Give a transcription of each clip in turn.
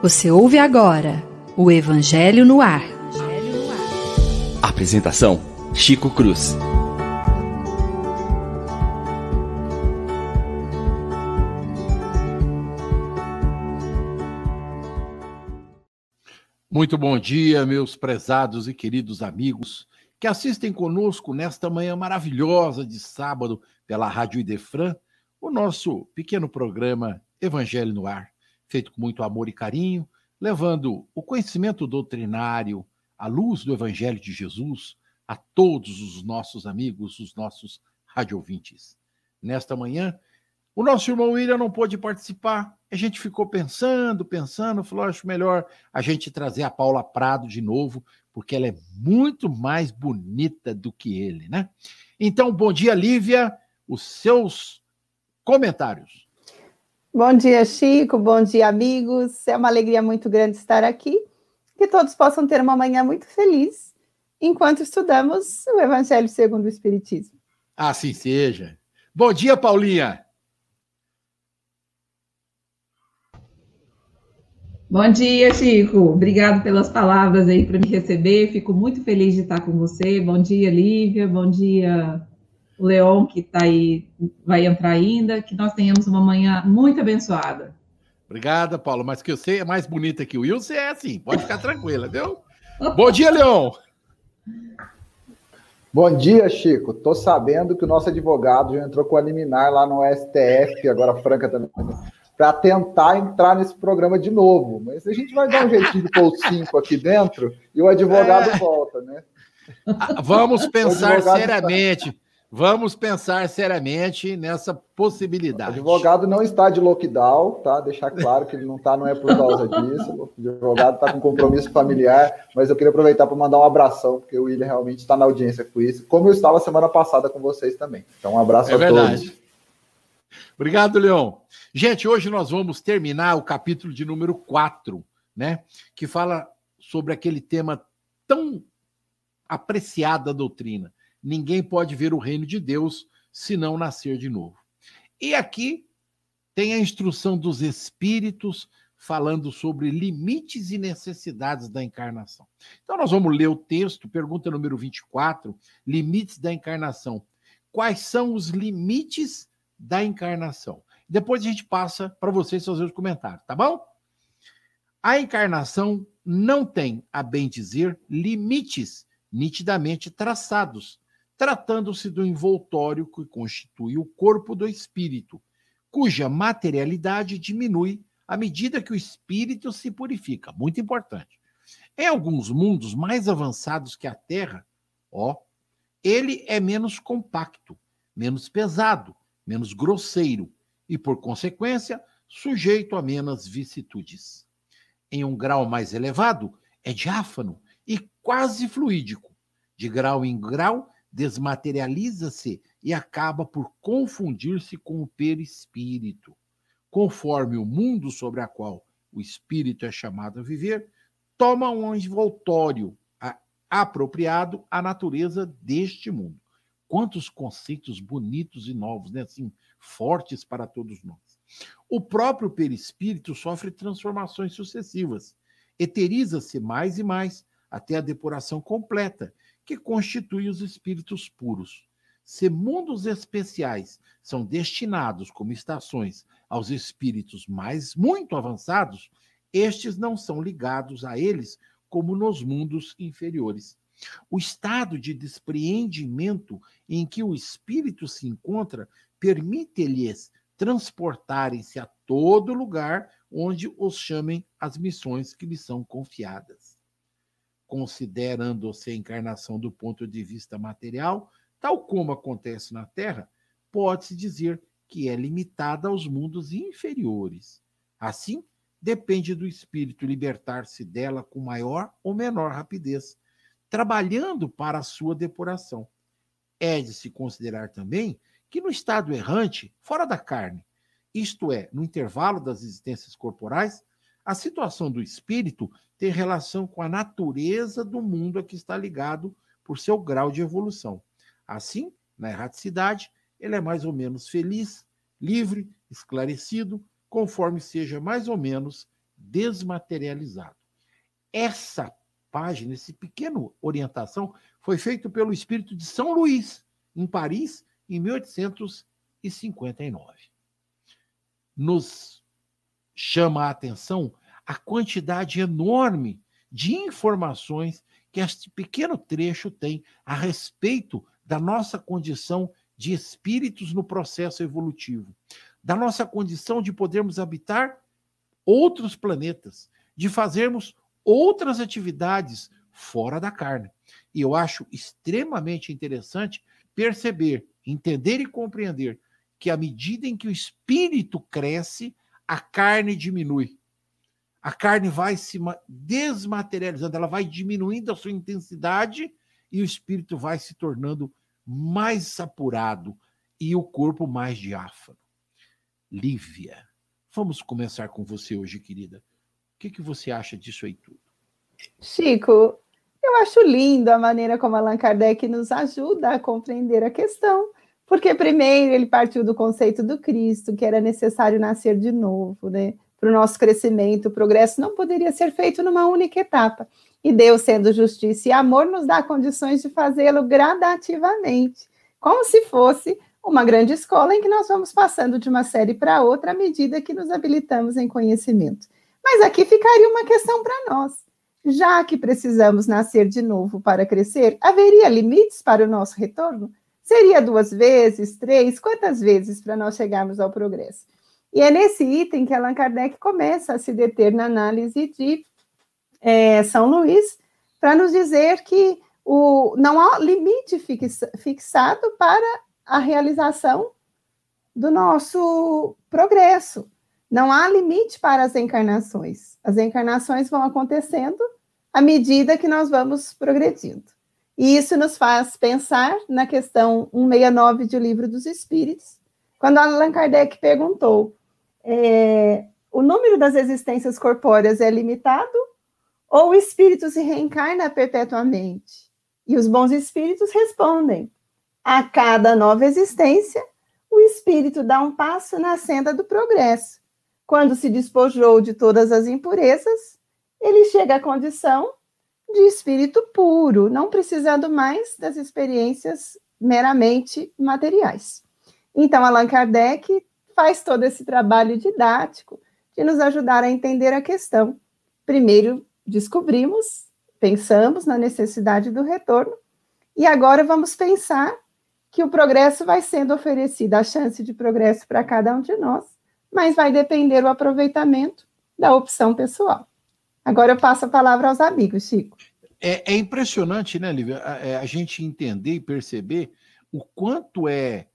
Você ouve agora o Evangelho no Ar. Apresentação: Chico Cruz. Muito bom dia, meus prezados e queridos amigos que assistem conosco nesta manhã maravilhosa de sábado pela Rádio Idefran, o nosso pequeno programa Evangelho no Ar, feito com muito amor e carinho, levando o conhecimento doutrinário, a luz do Evangelho de Jesus a todos os nossos amigos, os nossos radiovintes. Nesta manhã, o nosso irmão William não pôde participar. A gente ficou pensando, pensando, falou: acho melhor a gente trazer a Paula Prado de novo, porque ela é muito mais bonita do que ele, né? Então, bom dia, Lívia. Os seus comentários. Bom dia, Chico. Bom dia, amigos. É uma alegria muito grande estar aqui. Que todos possam ter uma manhã muito feliz enquanto estudamos o Evangelho segundo o Espiritismo. Assim seja. Bom dia, Paulinha. Bom dia, Chico. Obrigado pelas palavras aí para me receber. Fico muito feliz de estar com você. Bom dia, Lívia. Bom dia, o Leon, que está aí, vai entrar ainda. Que nós tenhamos uma manhã muito abençoada. Obrigada, Paulo. Mas que você é mais bonita que o Wilson, é assim. Pode ficar tranquila, viu? Bom dia, Leon. Bom dia, Chico. Tô sabendo que o nosso advogado já entrou com a liminar lá no STF, agora Franca também para tentar entrar nesse programa de novo. Mas a gente vai dar um jeitinho de pôr o 5 aqui dentro e o advogado é. volta, né? Vamos pensar seriamente. Está... Vamos pensar seriamente nessa possibilidade. O advogado não está de lockdown, tá? Deixar claro que ele não está, não é por causa disso. O advogado está com compromisso familiar, mas eu queria aproveitar para mandar um abração, porque o William realmente está na audiência com isso, como eu estava semana passada com vocês também. Então, um abraço é a verdade. todos. Obrigado, Leão. Gente, hoje nós vamos terminar o capítulo de número 4, né? Que fala sobre aquele tema tão apreciado da doutrina. Ninguém pode ver o reino de Deus se não nascer de novo. E aqui tem a instrução dos espíritos falando sobre limites e necessidades da encarnação. Então nós vamos ler o texto, pergunta número 24, limites da encarnação. Quais são os limites da encarnação. Depois a gente passa para vocês fazer os comentários, tá bom? A encarnação não tem, a bem dizer, limites nitidamente traçados, tratando-se do envoltório que constitui o corpo do espírito, cuja materialidade diminui à medida que o espírito se purifica. Muito importante. Em alguns mundos mais avançados que a Terra, ó, ele é menos compacto, menos pesado, menos grosseiro e, por consequência, sujeito a menos vicissitudes. Em um grau mais elevado, é diáfano e quase fluídico. De grau em grau, desmaterializa-se e acaba por confundir-se com o perispírito. Conforme o mundo sobre a qual o espírito é chamado a viver, toma um envoltório apropriado à natureza deste mundo. Quantos conceitos bonitos e novos, né? assim, fortes para todos nós. O próprio perispírito sofre transformações sucessivas. Eteriza-se mais e mais até a depuração completa, que constitui os espíritos puros. Se mundos especiais são destinados como estações aos espíritos mais muito avançados, estes não são ligados a eles como nos mundos inferiores. O estado de despreendimento em que o espírito se encontra permite-lhes transportarem-se a todo lugar onde os chamem as missões que lhes são confiadas. Considerando-se a encarnação do ponto de vista material, tal como acontece na Terra, pode-se dizer que é limitada aos mundos inferiores. Assim, depende do espírito libertar-se dela com maior ou menor rapidez, trabalhando para a sua depuração. É de se considerar também que no estado errante, fora da carne, isto é, no intervalo das existências corporais, a situação do espírito tem relação com a natureza do mundo a que está ligado por seu grau de evolução. Assim, na erraticidade, ele é mais ou menos feliz, livre, esclarecido, conforme seja mais ou menos desmaterializado. Essa página, esse pequeno orientação, foi feito pelo espírito de São Luís, em Paris, em 1859. Nos chama a atenção a quantidade enorme de informações que este pequeno trecho tem a respeito da nossa condição de espíritos no processo evolutivo, da nossa condição de podermos habitar outros planetas, de fazermos outras atividades fora da carne. E eu acho extremamente interessante perceber, entender e compreender que à medida em que o espírito cresce, a carne diminui. A carne vai se desmaterializando, ela vai diminuindo a sua intensidade e o espírito vai se tornando mais apurado e o corpo mais diáfano. Lívia, vamos começar com você hoje, querida. O que, que você acha disso aí tudo? Chico, eu acho lindo a maneira como Allan Kardec nos ajuda a compreender a questão, porque primeiro ele partiu do conceito do Cristo, que era necessário nascer de novo, né? Para o nosso crescimento, o progresso não poderia ser feito numa única etapa. E Deus, sendo justiça e amor, nos dá condições de fazê-lo gradativamente, como se fosse uma grande escola em que nós vamos passando de uma série para outra à medida que nos habilitamos em conhecimento. Mas aqui ficaria uma questão para nós. Já que precisamos nascer de novo para crescer, haveria limites para o nosso retorno? Seria duas vezes, três, quantas vezes para nós chegarmos ao progresso? E é nesse item que Allan Kardec começa a se deter na análise de é, São Luís para nos dizer que o, não há limite fixado para a realização do nosso progresso. Não há limite para as encarnações. As encarnações vão acontecendo à medida que nós vamos progredindo. E isso nos faz pensar na questão 169 de O Livro dos Espíritos, quando Allan Kardec perguntou: é, o número das existências corpóreas é limitado ou o espírito se reencarna perpetuamente? E os bons espíritos respondem: a cada nova existência, o espírito dá um passo na senda do progresso. Quando se despojou de todas as impurezas, ele chega à condição de espírito puro, não precisando mais das experiências meramente materiais. Então, Allan Kardec faz todo esse trabalho didático de nos ajudar a entender a questão. Primeiro, descobrimos, pensamos na necessidade do retorno, e agora vamos pensar que o progresso vai sendo oferecido, a chance de progresso para cada um de nós, mas vai depender o aproveitamento da opção pessoal. Agora eu passo a palavra aos amigos, Chico. É, é impressionante, né, Lívia, a, é, a, gente entender e perceber o quanto é,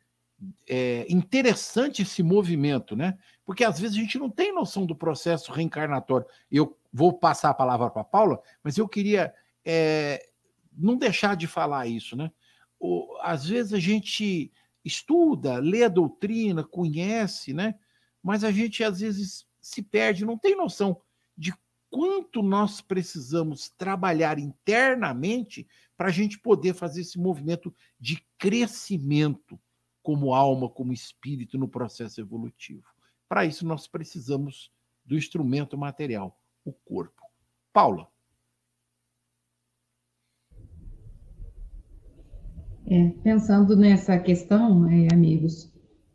é interessante esse movimento, né? Porque às vezes a gente não tem noção do processo reencarnatório. Eu vou passar a palavra para a Paula, mas eu queria é, não deixar de falar isso, né? O, às vezes a gente estuda, lê a doutrina, conhece, né? Mas a gente às vezes se perde, não tem noção de quanto nós precisamos trabalhar internamente para a gente poder fazer esse movimento de crescimento como alma, como espírito no processo evolutivo. Para isso, nós precisamos do instrumento material, o corpo. Paula. É, pensando nessa questão, é, amigos,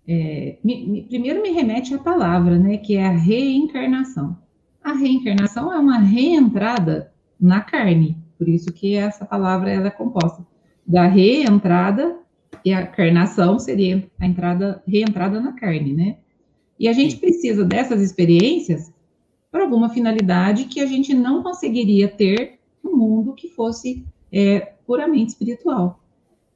é, me, me, primeiro me remete à palavra, né, que é a reencarnação. A reencarnação é uma reentrada na carne, por isso que essa palavra ela é composta da reentrada e a carnação seria a entrada, reentrada na carne, né? E a gente precisa dessas experiências para alguma finalidade que a gente não conseguiria ter no mundo que fosse é, puramente espiritual.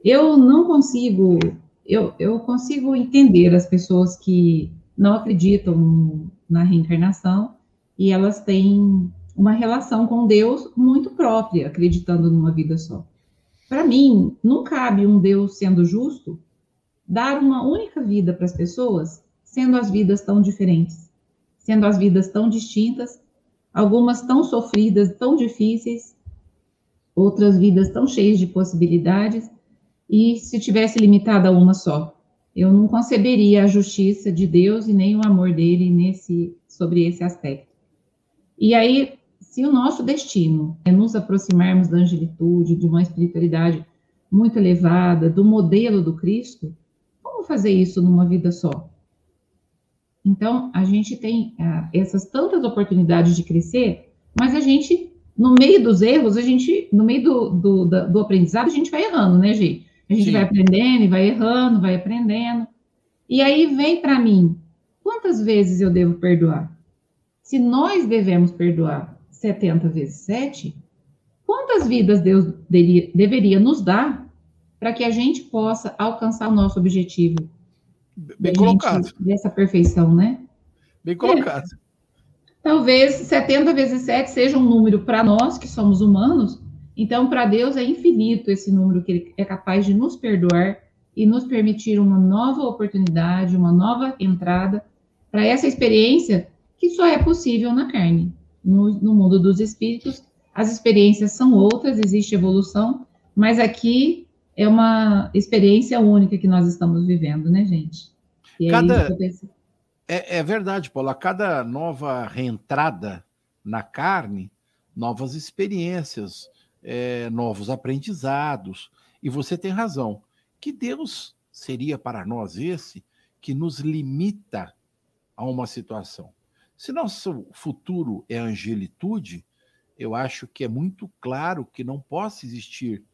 Eu não consigo, eu, eu consigo entender as pessoas que não acreditam na reencarnação e elas têm uma relação com Deus muito própria, acreditando numa vida só. Para mim, não cabe um Deus sendo justo dar uma única vida para as pessoas, sendo as vidas tão diferentes, sendo as vidas tão distintas, algumas tão sofridas, tão difíceis, outras vidas tão cheias de possibilidades, e se tivesse limitada a uma só. eu não conceberia a justiça de Deus e nem o amor dele nesse sobre esse aspecto. E aí, se o nosso destino é nos aproximarmos da angelitude, de uma espiritualidade muito elevada, do modelo do Cristo, como fazer isso numa vida só? Então, a gente tem ah, essas tantas oportunidades de crescer, mas a gente, no meio dos erros, a gente, no meio do, do, do aprendizado, a gente vai errando, né, gente? A gente Sim. vai aprendendo e vai errando, vai aprendendo. E aí vem para mim, quantas vezes eu devo perdoar? Se nós devemos perdoar 70 vezes 7, quantas vidas Deus deveria, deveria nos dar para que a gente possa alcançar o nosso objetivo? Bem colocado. Gente, dessa perfeição, né? Bem colocado. É. Talvez 70 vezes 7 seja um número para nós, que somos humanos, então para Deus é infinito esse número que Ele é capaz de nos perdoar e nos permitir uma nova oportunidade, uma nova entrada para essa experiência que só é possível na carne no, no mundo dos espíritos, as experiências são outras, existe evolução, mas aqui é uma experiência única que nós estamos vivendo, né, gente? E é cada... É, é, verdade, Paula. Cada nova reentrada na carne, novas experiências, é, novos aprendizados. E você tem razão. Que Deus seria para nós esse que nos limita a uma situação? Se nosso futuro é angelitude, eu acho que é muito claro que não possa existir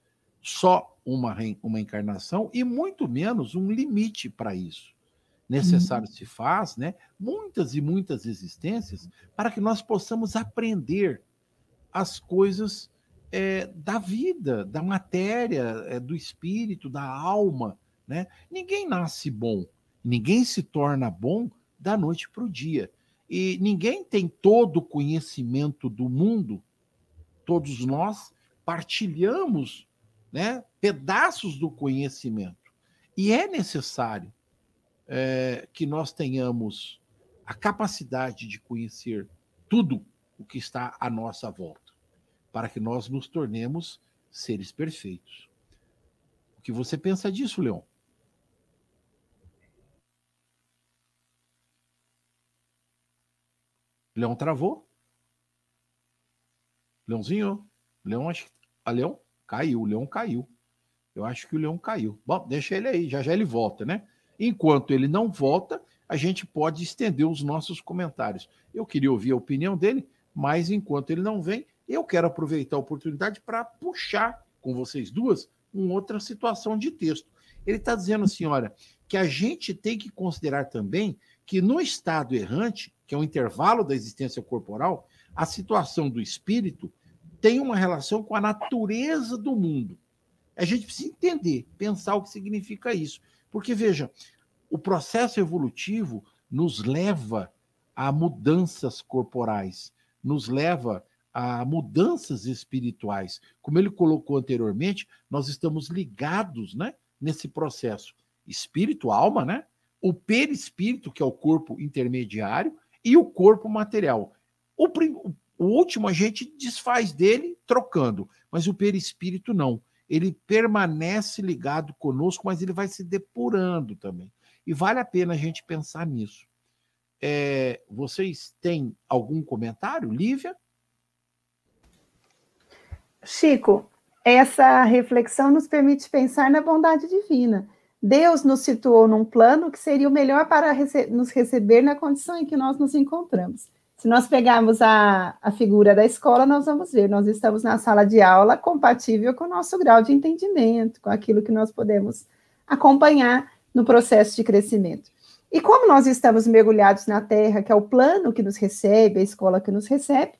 só uma, uma encarnação e muito menos um limite para isso. Necessário uhum. se faz, né? Muitas e muitas existências para que nós possamos aprender as coisas é, da vida, da matéria, é, do espírito, da alma, né? Ninguém nasce bom, ninguém se torna bom da noite para o dia. E ninguém tem todo o conhecimento do mundo, todos nós partilhamos né, pedaços do conhecimento. E é necessário é, que nós tenhamos a capacidade de conhecer tudo o que está à nossa volta, para que nós nos tornemos seres perfeitos. O que você pensa disso, Leon? Leão travou. Leãozinho. Leão, acho. A Leão caiu. O Leão caiu. Eu acho que o Leão caiu. Bom, deixa ele aí. Já já ele volta, né? Enquanto ele não volta, a gente pode estender os nossos comentários. Eu queria ouvir a opinião dele, mas enquanto ele não vem, eu quero aproveitar a oportunidade para puxar com vocês duas uma outra situação de texto. Ele está dizendo assim, olha, que a gente tem que considerar também que no estado errante, que é o intervalo da existência corporal, a situação do espírito tem uma relação com a natureza do mundo. A gente precisa entender, pensar o que significa isso. Porque, veja, o processo evolutivo nos leva a mudanças corporais, nos leva a mudanças espirituais. Como ele colocou anteriormente, nós estamos ligados né, nesse processo. Espírito, alma, né? O perispírito, que é o corpo intermediário, e o corpo material. O, o último a gente desfaz dele trocando, mas o perispírito não. Ele permanece ligado conosco, mas ele vai se depurando também. E vale a pena a gente pensar nisso. É, vocês têm algum comentário, Lívia? Chico, essa reflexão nos permite pensar na bondade divina. Deus nos situou num plano que seria o melhor para rece nos receber na condição em que nós nos encontramos. Se nós pegarmos a, a figura da escola, nós vamos ver, nós estamos na sala de aula compatível com o nosso grau de entendimento, com aquilo que nós podemos acompanhar no processo de crescimento. E como nós estamos mergulhados na Terra, que é o plano que nos recebe, a escola que nos recebe,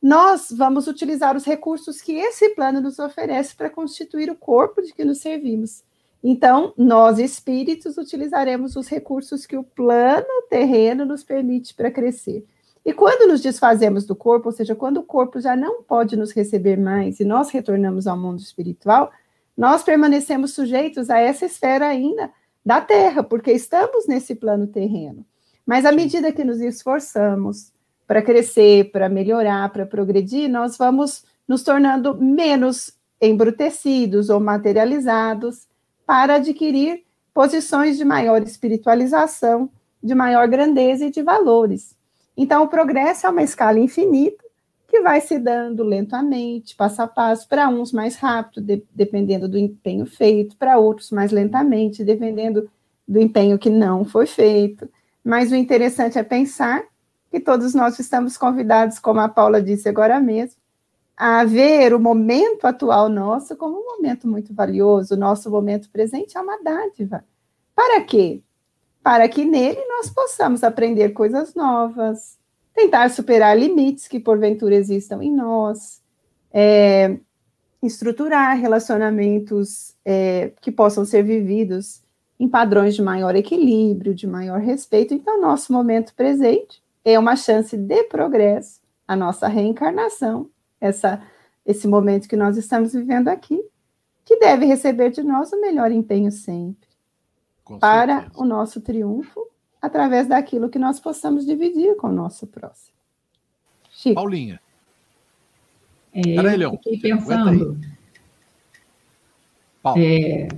nós vamos utilizar os recursos que esse plano nos oferece para constituir o corpo de que nos servimos. Então, nós espíritos utilizaremos os recursos que o plano terreno nos permite para crescer. E quando nos desfazemos do corpo, ou seja, quando o corpo já não pode nos receber mais e nós retornamos ao mundo espiritual, nós permanecemos sujeitos a essa esfera ainda da terra, porque estamos nesse plano terreno. Mas à medida que nos esforçamos para crescer, para melhorar, para progredir, nós vamos nos tornando menos embrutecidos ou materializados para adquirir posições de maior espiritualização, de maior grandeza e de valores. Então, o progresso é uma escala infinita que vai se dando lentamente, passo a passo, para uns mais rápido, de, dependendo do empenho feito, para outros mais lentamente, dependendo do empenho que não foi feito. Mas o interessante é pensar que todos nós estamos convidados, como a Paula disse agora mesmo, a ver o momento atual nosso como um momento muito valioso, o nosso momento presente é uma dádiva. Para quê? Para que nele nós possamos aprender coisas novas, tentar superar limites que porventura existam em nós, é, estruturar relacionamentos é, que possam ser vividos em padrões de maior equilíbrio, de maior respeito. Então, nosso momento presente é uma chance de progresso, a nossa reencarnação, essa, esse momento que nós estamos vivendo aqui, que deve receber de nós o melhor empenho sempre, com para certeza. o nosso triunfo, através daquilo que nós possamos dividir com o nosso próximo. Chico. Paulinha. É, Peraí, Leão. Fiquei pensando. É,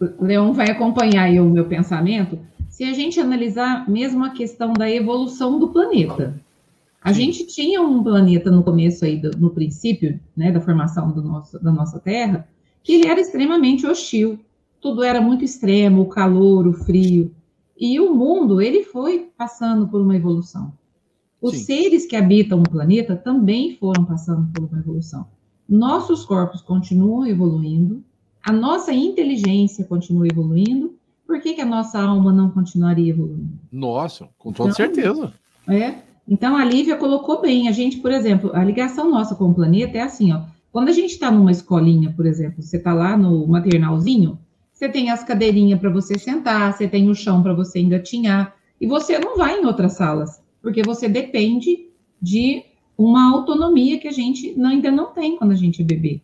o Leão vai acompanhar aí o meu pensamento se a gente analisar mesmo a questão da evolução do planeta. A gente tinha um planeta no começo aí, do, no princípio, né, da formação do nosso, da nossa Terra, que ele era extremamente hostil. Tudo era muito extremo, o calor, o frio. E o mundo, ele foi passando por uma evolução. Os Sim. seres que habitam o planeta também foram passando por uma evolução. Nossos corpos continuam evoluindo, a nossa inteligência continua evoluindo por que, que a nossa alma não continuaria evoluindo? Nossa, com toda então, certeza. É. Então a Lívia colocou bem. A gente, por exemplo, a ligação nossa com o planeta é assim, ó. Quando a gente está numa escolinha, por exemplo, você está lá no maternalzinho, você tem as cadeirinhas para você sentar, você tem o chão para você engatinhar, e você não vai em outras salas, porque você depende de uma autonomia que a gente ainda não tem quando a gente é bebê.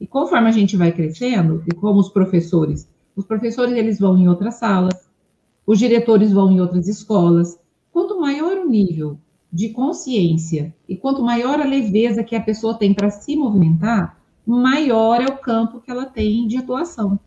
E conforme a gente vai crescendo, e como os professores os professores eles vão em outras salas, os diretores vão em outras escolas. Quanto maior o nível de consciência e quanto maior a leveza que a pessoa tem para se movimentar, maior é o campo que ela tem de atuação.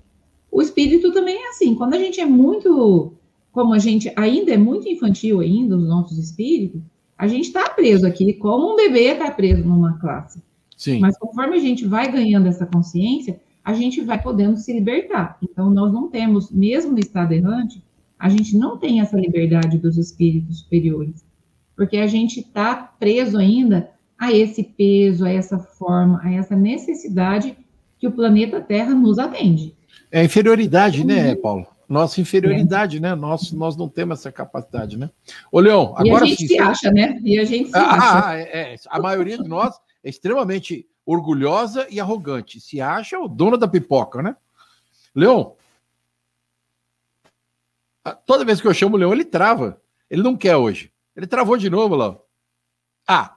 O espírito também é assim. Quando a gente é muito, como a gente ainda é muito infantil ainda, os nossos espíritos, a gente está preso aqui, como um bebê está preso numa classe. Sim. Mas conforme a gente vai ganhando essa consciência, a gente vai podendo se libertar. Então, nós não temos, mesmo no estado errante, a gente não tem essa liberdade dos espíritos superiores, porque a gente está preso ainda a esse peso, a essa forma, a essa necessidade que o planeta Terra nos atende. É inferioridade, né, uhum. Paulo? Nossa inferioridade, é. né? Nós, nós não temos essa capacidade, né? Ô, Leão, agora. E a gente sim, se acha, né? E a gente se ah, acha. Ah, é, é, a maioria de nós é extremamente orgulhosa e arrogante. Se acha o dono da pipoca, né? Leão, toda vez que eu chamo o Leão, ele trava. Ele não quer hoje. Ele travou de novo, lá. Ah.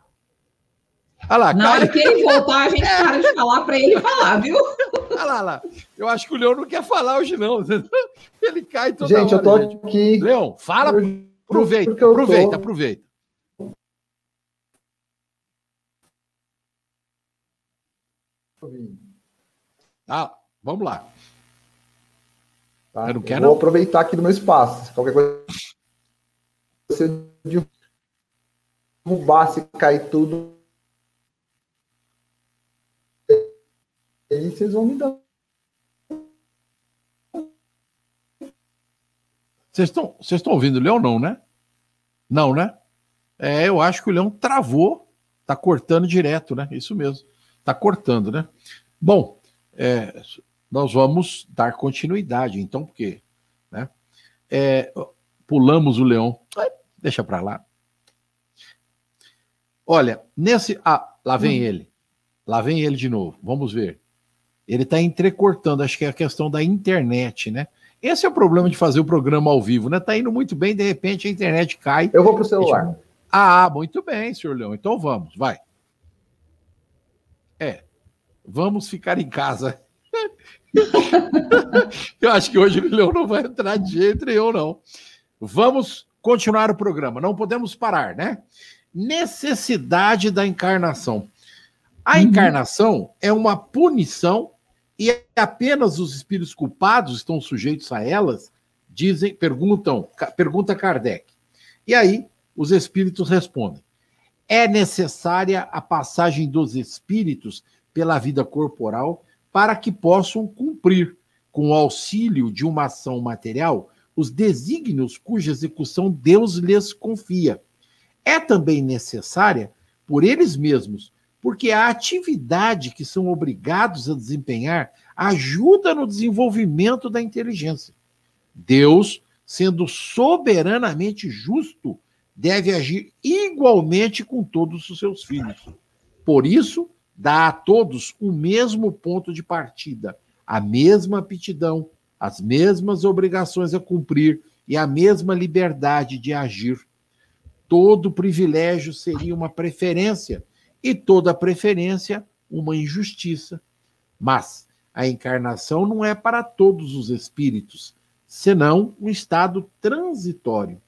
Olha lá, Na cara... hora que ele voltar, a gente para de falar para ele falar, viu? Olha lá, lá. Eu acho que o Leão não quer falar hoje, não. Ele cai toda gente, hora. Gente, eu tô aqui. Leão, fala. Aproveita, aproveita, tô... aproveita. Ah, vamos lá. Tá? Eu não quero. Eu vou aproveitar aqui do meu espaço. Qualquer coisa. Você derrubar, se cair tudo. Aí vocês vão me dar. Vocês estão, vocês estão ouvindo o Leão, não, né? Não, né? É, eu acho que o Leão travou, tá cortando direto, né? Isso mesmo. Tá cortando, né? Bom, é, nós vamos dar continuidade, então, porque né? É, pulamos o leão. Deixa para lá. Olha, nesse. Ah, lá vem hum. ele. Lá vem ele de novo. Vamos ver. Ele está entrecortando, acho que é a questão da internet, né? Esse é o problema de fazer o programa ao vivo, né? Tá indo muito bem, de repente a internet cai. Eu vou pro celular. Ah, muito bem, senhor Leão. Então vamos, vai. É, vamos ficar em casa. eu acho que hoje o Leão não vai entrar de jeito nenhum, não. Vamos continuar o programa, não podemos parar, né? Necessidade da encarnação. A uhum. encarnação é uma punição e apenas os espíritos culpados estão sujeitos a elas? dizem, perguntam, pergunta Kardec. E aí os espíritos respondem: é necessária a passagem dos espíritos pela vida corporal para que possam cumprir, com o auxílio de uma ação material, os desígnios cuja execução Deus lhes confia. É também necessária por eles mesmos, porque a atividade que são obrigados a desempenhar ajuda no desenvolvimento da inteligência. Deus, sendo soberanamente justo, deve agir igualmente com todos os seus filhos. Por isso, dá a todos o mesmo ponto de partida, a mesma aptidão, as mesmas obrigações a cumprir e a mesma liberdade de agir. Todo privilégio seria uma preferência e toda preferência uma injustiça. Mas a encarnação não é para todos os espíritos, senão um estado transitório.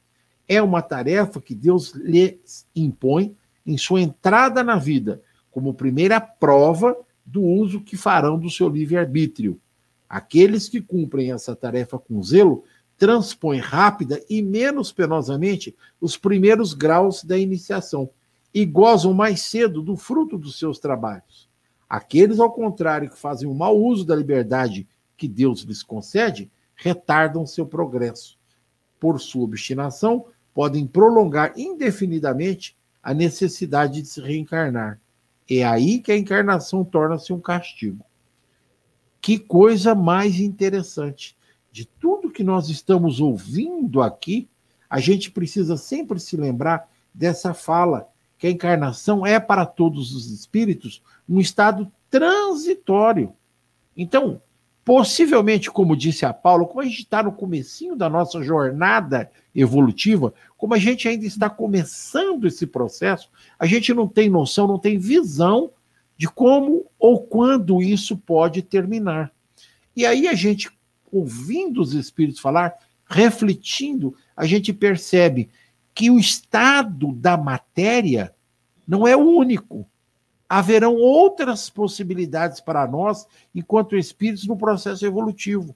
É uma tarefa que Deus lhes impõe em sua entrada na vida, como primeira prova do uso que farão do seu livre-arbítrio. Aqueles que cumprem essa tarefa com zelo transpõem rápida e menos penosamente os primeiros graus da iniciação e gozam mais cedo do fruto dos seus trabalhos. Aqueles, ao contrário, que fazem o mau uso da liberdade que Deus lhes concede, retardam seu progresso. Por sua obstinação, podem prolongar indefinidamente a necessidade de se reencarnar. É aí que a encarnação torna-se um castigo. Que coisa mais interessante. De tudo que nós estamos ouvindo aqui, a gente precisa sempre se lembrar dessa fala, que a encarnação é para todos os espíritos um estado transitório. Então, possivelmente, como disse a Paulo, como a gente está no comecinho da nossa jornada evolutiva, como a gente ainda está começando esse processo, a gente não tem noção, não tem visão de como ou quando isso pode terminar. E aí a gente, ouvindo os espíritos falar, refletindo, a gente percebe que o estado da matéria não é o único haverão outras possibilidades para nós, enquanto espíritos, no processo evolutivo.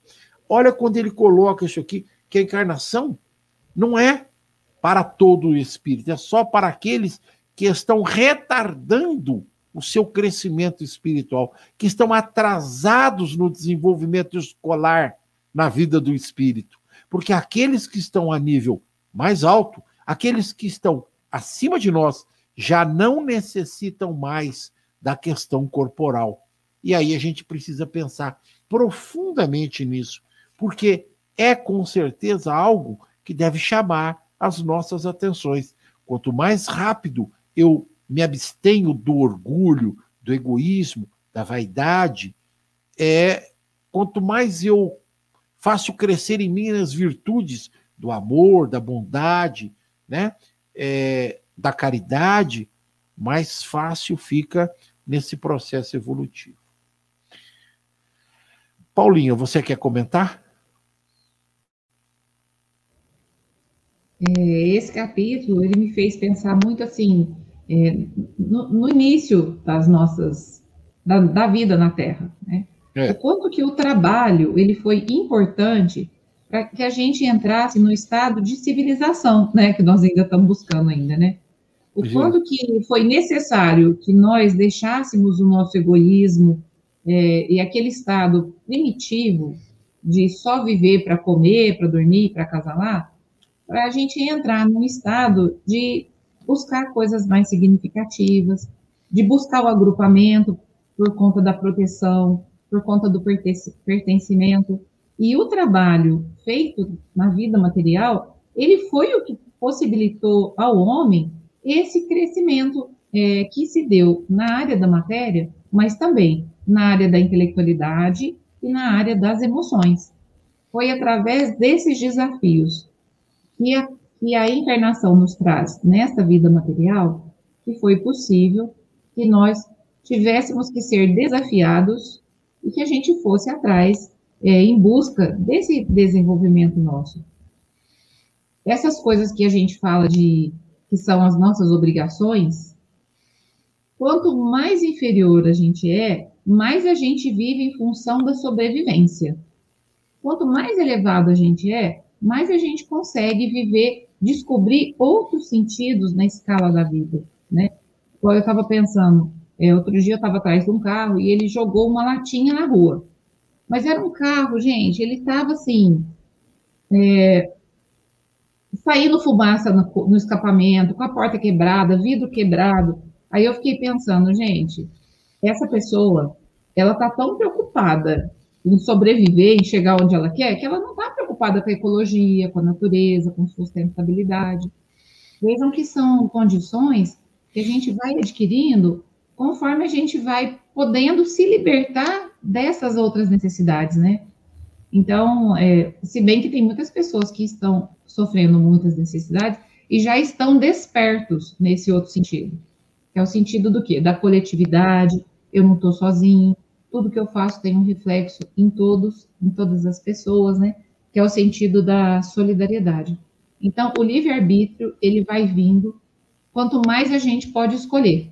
Olha quando ele coloca isso aqui, que a encarnação não é para todo o espírito, é só para aqueles que estão retardando o seu crescimento espiritual, que estão atrasados no desenvolvimento escolar na vida do espírito. Porque aqueles que estão a nível mais alto, aqueles que estão acima de nós, já não necessitam mais da questão corporal. E aí a gente precisa pensar profundamente nisso, porque é com certeza algo que deve chamar as nossas atenções. Quanto mais rápido eu me abstenho do orgulho, do egoísmo, da vaidade, é quanto mais eu faço crescer em mim as virtudes do amor, da bondade, né? É, da caridade, mais fácil fica nesse processo evolutivo. Paulinho, você quer comentar? É, esse capítulo ele me fez pensar muito assim é, no, no, início das nossas da, da vida na Terra, né? É. O quanto que o trabalho ele foi importante para que a gente entrasse no estado de civilização, né? Que nós ainda estamos buscando ainda, né? O quanto que foi necessário que nós deixássemos o nosso egoísmo é, e aquele estado primitivo de só viver para comer, para dormir, para acasalar, para a gente entrar num estado de buscar coisas mais significativas, de buscar o agrupamento por conta da proteção, por conta do pertencimento. E o trabalho feito na vida material, ele foi o que possibilitou ao homem esse crescimento é, que se deu na área da matéria, mas também na área da intelectualidade e na área das emoções. Foi através desses desafios que a, que a encarnação nos traz nesta vida material que foi possível que nós tivéssemos que ser desafiados e que a gente fosse atrás é, em busca desse desenvolvimento nosso. Essas coisas que a gente fala de que são as nossas obrigações, quanto mais inferior a gente é, mais a gente vive em função da sobrevivência. Quanto mais elevado a gente é, mais a gente consegue viver, descobrir outros sentidos na escala da vida, né? Eu estava pensando, é, outro dia eu estava atrás de um carro e ele jogou uma latinha na rua. Mas era um carro, gente, ele estava assim, é, saindo fumaça no, no, escapamento, com a porta quebrada, vidro quebrado. Aí eu fiquei pensando, gente, essa pessoa, ela está tão preocupada em sobreviver, em chegar onde ela quer, que ela não está preocupada com a ecologia, com a natureza, com sustentabilidade. Vejam que são condições que a gente vai adquirindo conforme a gente vai podendo se libertar dessas outras necessidades, né? Então, é, se bem que tem muitas pessoas que estão sofrendo muitas necessidades e já estão despertos nesse outro sentido, que é o sentido do quê? Da coletividade, eu não estou sozinho, tudo que eu faço tem um reflexo em todos, em todas as pessoas, né? Que é o sentido da solidariedade. Então, o livre-arbítrio, ele vai vindo quanto mais a gente pode escolher.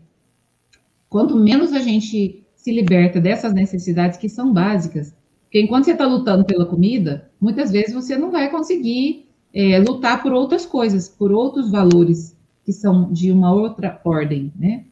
Quanto menos a gente se liberta dessas necessidades que são básicas, porque enquanto você está lutando pela comida, muitas vezes você não vai conseguir é, lutar por outras coisas, por outros valores que são de uma outra ordem, né?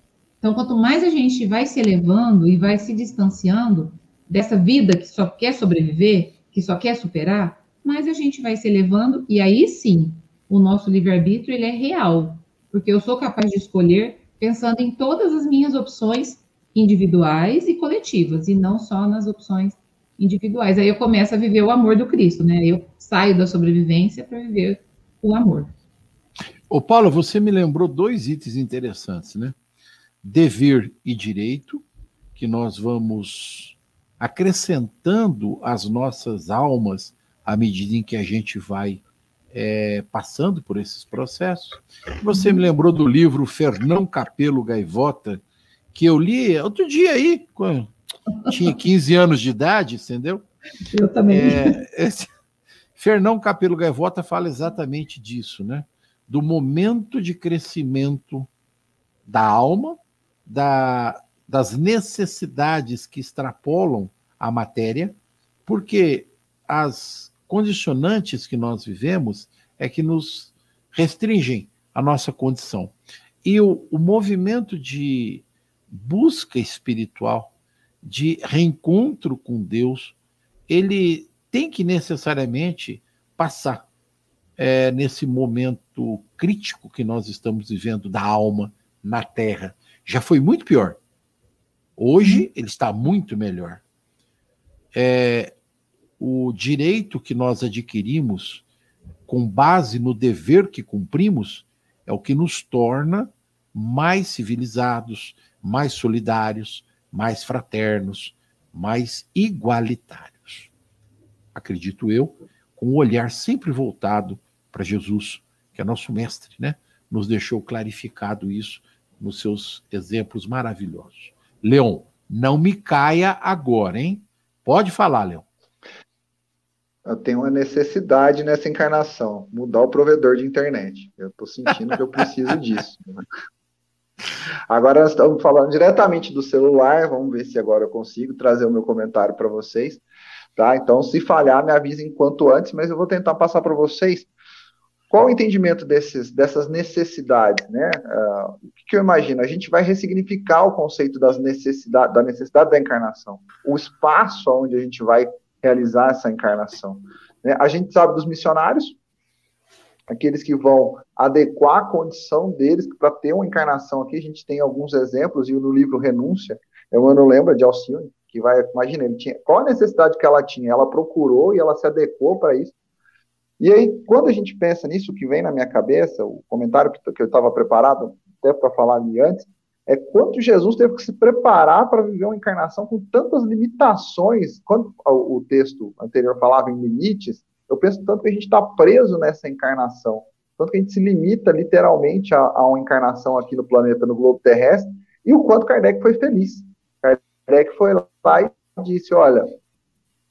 Então, quanto mais a gente vai se elevando e vai se distanciando dessa vida que só quer sobreviver, que só quer superar, mais a gente vai se elevando e aí sim, o nosso livre-arbítrio ele é real, porque eu sou capaz de escolher pensando em todas as minhas opções individuais e coletivas, e não só nas opções individuais. Aí eu começo a viver o amor do Cristo, né? Eu saio da sobrevivência para viver o amor. Ô Paulo, você me lembrou dois itens interessantes, né? Dever e direito, que nós vamos acrescentando às nossas almas à medida em que a gente vai é, passando por esses processos. Você me lembrou do livro Fernão Capelo Gaivota, que eu li outro dia aí, quando tinha 15 anos de idade, entendeu? Eu também. É, esse, Fernão Capelo Gaivota fala exatamente disso, né? Do momento de crescimento da alma, da, das necessidades que extrapolam a matéria, porque as condicionantes que nós vivemos é que nos restringem a nossa condição. E o, o movimento de busca espiritual, de reencontro com Deus, ele tem que necessariamente passar é, nesse momento crítico que nós estamos vivendo da alma na Terra. Já foi muito pior. Hoje ele está muito melhor. É, o direito que nós adquirimos com base no dever que cumprimos é o que nos torna mais civilizados, mais solidários, mais fraternos, mais igualitários. Acredito eu, com o olhar sempre voltado para Jesus, que é nosso mestre, né? Nos deixou clarificado isso nos seus exemplos maravilhosos. Leon, não me caia agora, hein? Pode falar, Leon eu tenho uma necessidade nessa encarnação, mudar o provedor de internet. Eu estou sentindo que eu preciso disso. Agora nós estamos falando diretamente do celular, vamos ver se agora eu consigo trazer o meu comentário para vocês. Tá? Então, se falhar, me avisem quanto antes, mas eu vou tentar passar para vocês qual o entendimento desses, dessas necessidades, né? Uh, o que, que, eu imagino? A gente vai ressignificar o conceito das necessidade, da necessidade da encarnação, o espaço onde a gente vai realizar essa encarnação. Né? A gente sabe dos missionários, aqueles que vão adequar a condição deles para ter uma encarnação aqui. A gente tem alguns exemplos, e no livro Renúncia, eu não lembro de Alcione, que vai, imagina, tinha, qual a necessidade que ela tinha? Ela procurou e ela se adequou para isso. E aí, quando a gente pensa nisso, o que vem na minha cabeça, o comentário que, eu estava preparado até para falar ali antes, é quanto Jesus teve que se preparar para viver uma encarnação com tantas limitações. Quando o texto anterior falava em limites, eu penso tanto que a gente está preso nessa encarnação, tanto que a gente se limita literalmente a, a, uma encarnação aqui no planeta, no globo terrestre, e o quanto Kardec foi feliz. Kardec foi lá e disse: olha,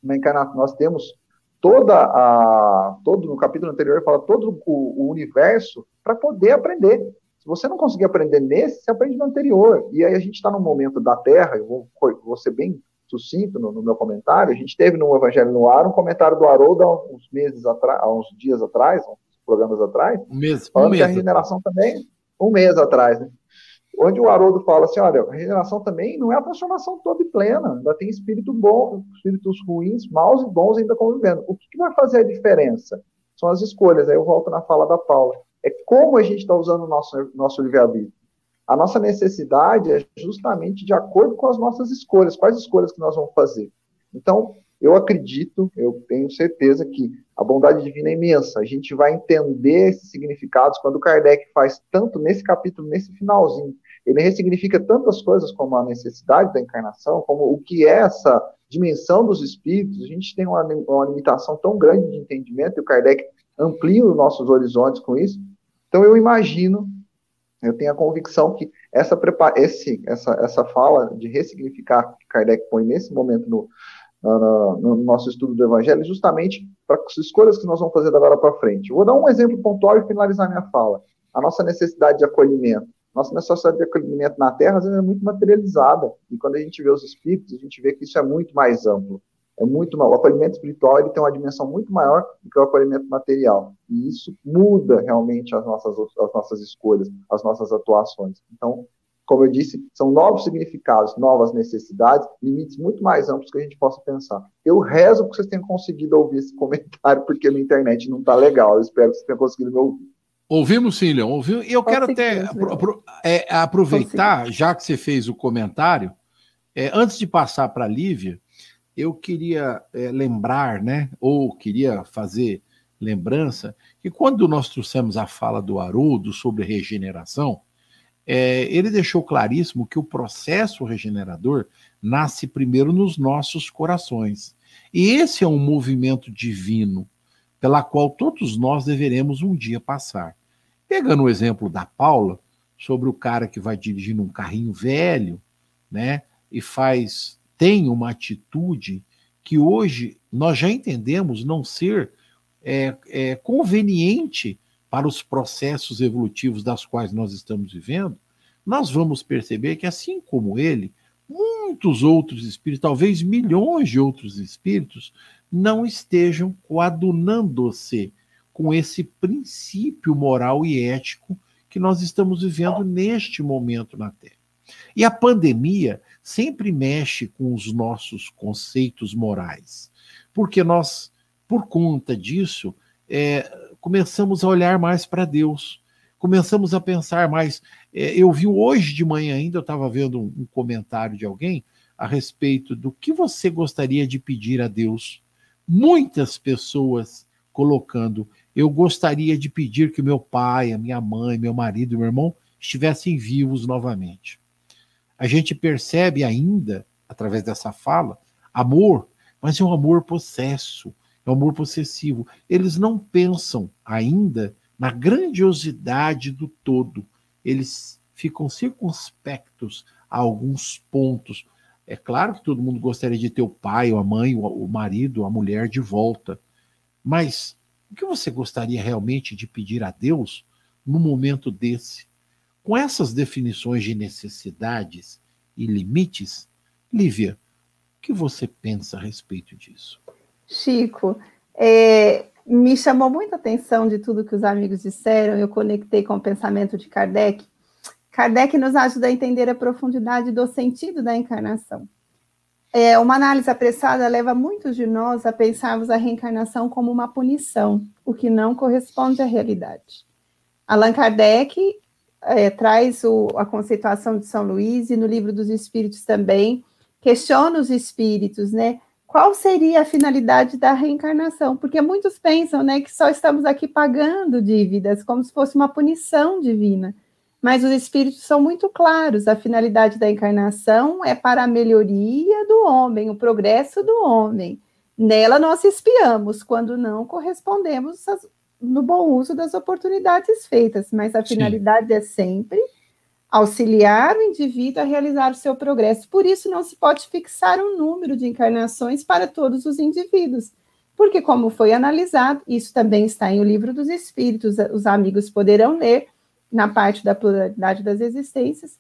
na encarnação nós temos toda a todo no capítulo anterior fala todo o, o universo para poder aprender. Se você não conseguir aprender nesse, você aprende no anterior. E aí a gente está num momento da Terra, eu vou, vou ser bem sucinto no, no, meu comentário. A gente teve no Evangelho no Ar um comentário do Haroldo há uns meses atrás, há uns dias atrás, uns programas atrás, um mês, falando um mês que a regeneração também, um mês atrás, né? Onde o Haroldo fala assim: olha, a regeneração também não é a transformação toda e plena, ainda tem espírito bom, espíritos ruins, maus e bons ainda convivendo. O que, que vai fazer a diferença? São as escolhas. Aí eu volto na fala da Paula. É como a gente está usando o nosso, nosso livre-arbítrio. A nossa necessidade é justamente de acordo com as nossas escolhas. Quais escolhas que nós vamos fazer? Então, eu acredito, eu tenho certeza que a bondade divina é imensa. A gente vai entender esses significados quando Kardec faz tanto nesse capítulo, nesse finalzinho. Ele ressignifica tantas coisas como a necessidade da encarnação, como o que é essa dimensão dos espíritos. A gente tem uma, uma limitação tão grande de entendimento e o Kardec amplia os nossos horizontes com isso. Então, eu imagino eu tenho a convicção que essa, esse, essa, essa fala de ressignificar que Kardec põe nesse momento no, no, no nosso estudo do Evangelho, justamente para as escolhas que nós vamos fazer da agora para frente. vou dar um exemplo pontual e finalizar minha fala. A nossa necessidade de acolhimento. Nossa necessidade de acolhimento na Terra, às vezes, é muito materializada. E quando a gente vê os espíritos, a gente vê que isso é muito mais amplo é muito o acolhimento espiritual ele tem uma dimensão muito maior do que o acolhimento material e isso muda realmente as nossas as nossas escolhas as nossas atuações então como eu disse são novos significados novas necessidades limites muito mais amplos que a gente possa pensar eu rezo que vocês tenham conseguido ouvir esse comentário porque na internet não está legal eu espero que vocês tenham conseguido me ouvir Ouvimos sim, Leon. Ouviu? E eu quero até é, aproveitar, já que você fez o comentário, é, antes de passar para a Lívia, eu queria é, lembrar, né, ou queria fazer lembrança, que quando nós trouxemos a fala do Haroldo sobre regeneração, é, ele deixou claríssimo que o processo regenerador nasce primeiro nos nossos corações. E esse é um movimento divino pela qual todos nós deveremos um dia passar. Pegando o exemplo da Paula, sobre o cara que vai dirigindo um carrinho velho, né, e faz tem uma atitude que hoje nós já entendemos não ser é, é, conveniente para os processos evolutivos das quais nós estamos vivendo, nós vamos perceber que, assim como ele, muitos outros espíritos, talvez milhões de outros espíritos, não estejam coadunando-se com esse princípio moral e ético que nós estamos vivendo neste momento na Terra. E a pandemia sempre mexe com os nossos conceitos morais, porque nós, por conta disso, é, começamos a olhar mais para Deus, começamos a pensar mais. É, eu vi hoje de manhã ainda, eu estava vendo um, um comentário de alguém a respeito do que você gostaria de pedir a Deus. Muitas pessoas colocando, eu gostaria de pedir que meu pai, a minha mãe, meu marido, meu irmão estivessem vivos novamente a gente percebe ainda, através dessa fala, amor, mas é um amor possesso, é um amor possessivo. Eles não pensam ainda na grandiosidade do todo. Eles ficam circunspectos a alguns pontos. É claro que todo mundo gostaria de ter o pai, a mãe, o marido, a mulher de volta. Mas o que você gostaria realmente de pedir a Deus no momento desse? Com essas definições de necessidades e limites, Lívia, o que você pensa a respeito disso? Chico, é, me chamou muita atenção de tudo que os amigos disseram, eu conectei com o pensamento de Kardec. Kardec nos ajuda a entender a profundidade do sentido da encarnação. É, uma análise apressada leva muitos de nós a pensarmos a reencarnação como uma punição, o que não corresponde à realidade. Allan Kardec é, traz o, a conceituação de São Luís e no livro dos Espíritos também questiona os espíritos, né? Qual seria a finalidade da reencarnação? Porque muitos pensam, né, que só estamos aqui pagando dívidas, como se fosse uma punição divina. Mas os espíritos são muito claros: a finalidade da encarnação é para a melhoria do homem, o progresso do homem. Nela nós espiamos quando não correspondemos no bom uso das oportunidades feitas, mas a finalidade Sim. é sempre auxiliar o indivíduo a realizar o seu progresso. Por isso, não se pode fixar um número de encarnações para todos os indivíduos, porque, como foi analisado, isso também está em O Livro dos Espíritos, os amigos poderão ler na parte da pluralidade das existências.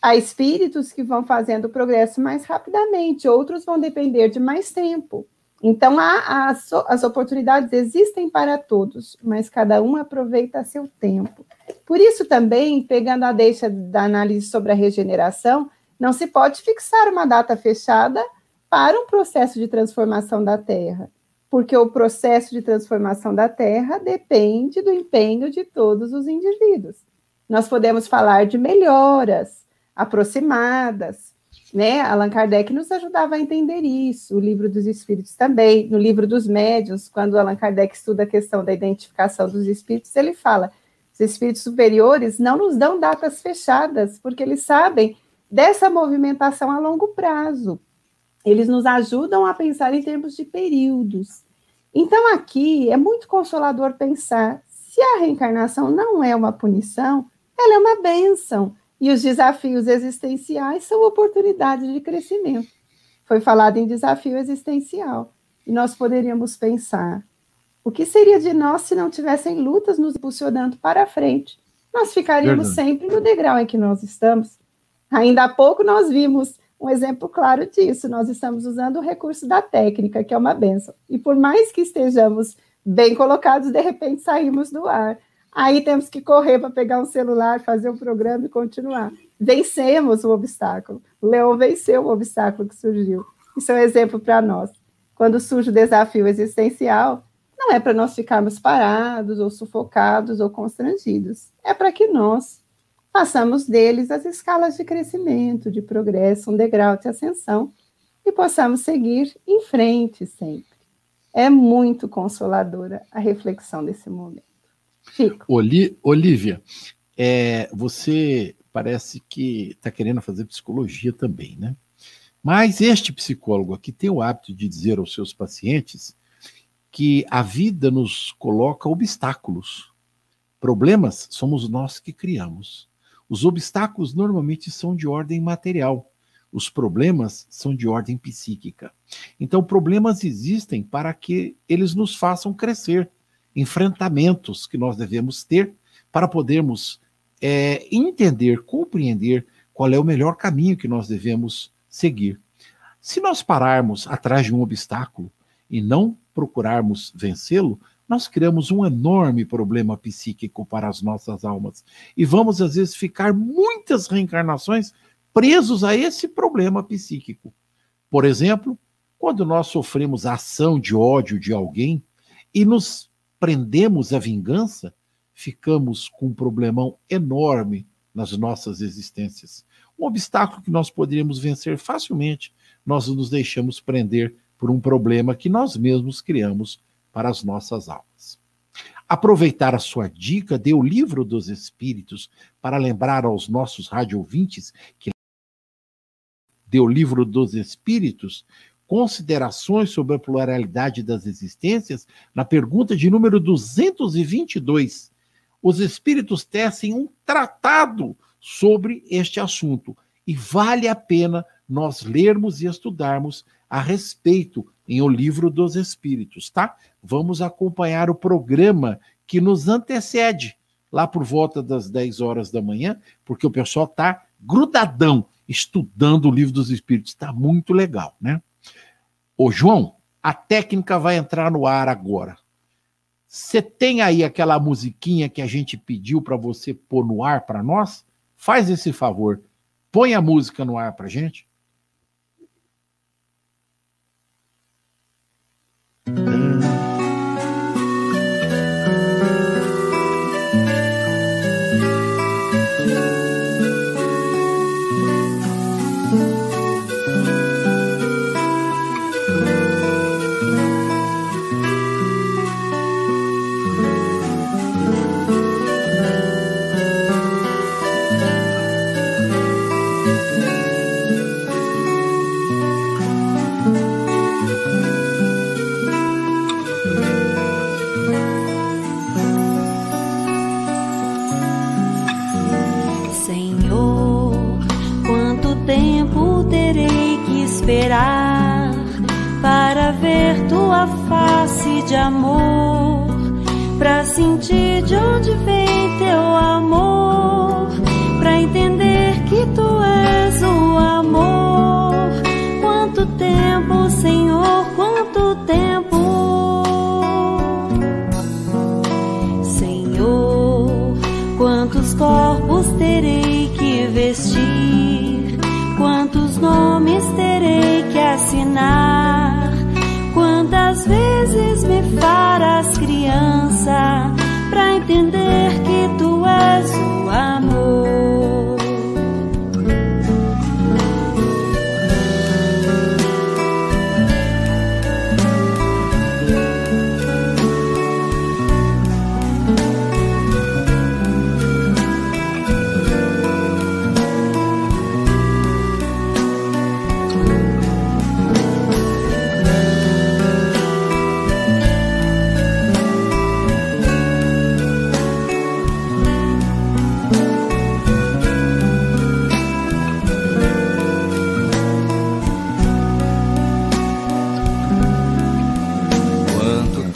Há espíritos que vão fazendo o progresso mais rapidamente, outros vão depender de mais tempo. Então, as, as oportunidades existem para todos, mas cada um aproveita seu tempo. Por isso, também, pegando a deixa da análise sobre a regeneração, não se pode fixar uma data fechada para um processo de transformação da Terra, porque o processo de transformação da Terra depende do empenho de todos os indivíduos. Nós podemos falar de melhoras aproximadas, né? Allan Kardec nos ajudava a entender isso, o livro dos espíritos também, no livro dos médiuns, quando Allan Kardec estuda a questão da identificação dos espíritos, ele fala: os espíritos superiores não nos dão datas fechadas, porque eles sabem dessa movimentação a longo prazo. Eles nos ajudam a pensar em termos de períodos. Então, aqui é muito consolador pensar: se a reencarnação não é uma punição, ela é uma bênção. E os desafios existenciais são oportunidades de crescimento. Foi falado em desafio existencial. E nós poderíamos pensar: o que seria de nós se não tivessem lutas nos impulsionando para a frente? Nós ficaríamos Verdade. sempre no degrau em que nós estamos. Ainda há pouco nós vimos um exemplo claro disso. Nós estamos usando o recurso da técnica, que é uma benção. E por mais que estejamos bem colocados, de repente saímos do ar. Aí temos que correr para pegar um celular, fazer um programa e continuar. Vencemos o obstáculo. O Leão venceu o obstáculo que surgiu. Isso é um exemplo para nós. Quando surge o desafio existencial, não é para nós ficarmos parados ou sufocados ou constrangidos. É para que nós façamos deles as escalas de crescimento, de progresso, um degrau de ascensão, e possamos seguir em frente sempre. É muito consoladora a reflexão desse momento. Oli, Olivia, é, você parece que está querendo fazer psicologia também, né? Mas este psicólogo aqui tem o hábito de dizer aos seus pacientes que a vida nos coloca obstáculos. Problemas somos nós que criamos. Os obstáculos normalmente são de ordem material, os problemas são de ordem psíquica. Então, problemas existem para que eles nos façam crescer, enfrentamentos que nós devemos ter para podermos é, entender, compreender qual é o melhor caminho que nós devemos seguir. Se nós pararmos atrás de um obstáculo e não procurarmos vencê-lo, nós criamos um enorme problema psíquico para as nossas almas. E vamos, às vezes, ficar muitas reencarnações presos a esse problema psíquico. Por exemplo, quando nós sofremos a ação de ódio de alguém e nos prendemos à vingança, ficamos com um problemão enorme nas nossas existências. Um obstáculo que nós poderíamos vencer facilmente, nós nos deixamos prender por um problema que nós mesmos criamos para as nossas almas. Aproveitar a sua dica, dê o livro dos Espíritos para lembrar aos nossos radiovintes que deu o livro dos Espíritos, considerações sobre a pluralidade das existências, na pergunta de número 222, os Espíritos tecem um tratado sobre este assunto e vale a pena nós lermos e estudarmos a respeito em O Livro dos Espíritos, tá? Vamos acompanhar o programa que nos antecede, lá por volta das 10 horas da manhã, porque o pessoal tá grudadão estudando o Livro dos Espíritos. Está muito legal, né? Ô, João, a técnica vai entrar no ar agora. Você tem aí aquela musiquinha que a gente pediu para você pôr no ar para nós? Faz esse favor. Põe a música no ar para gente.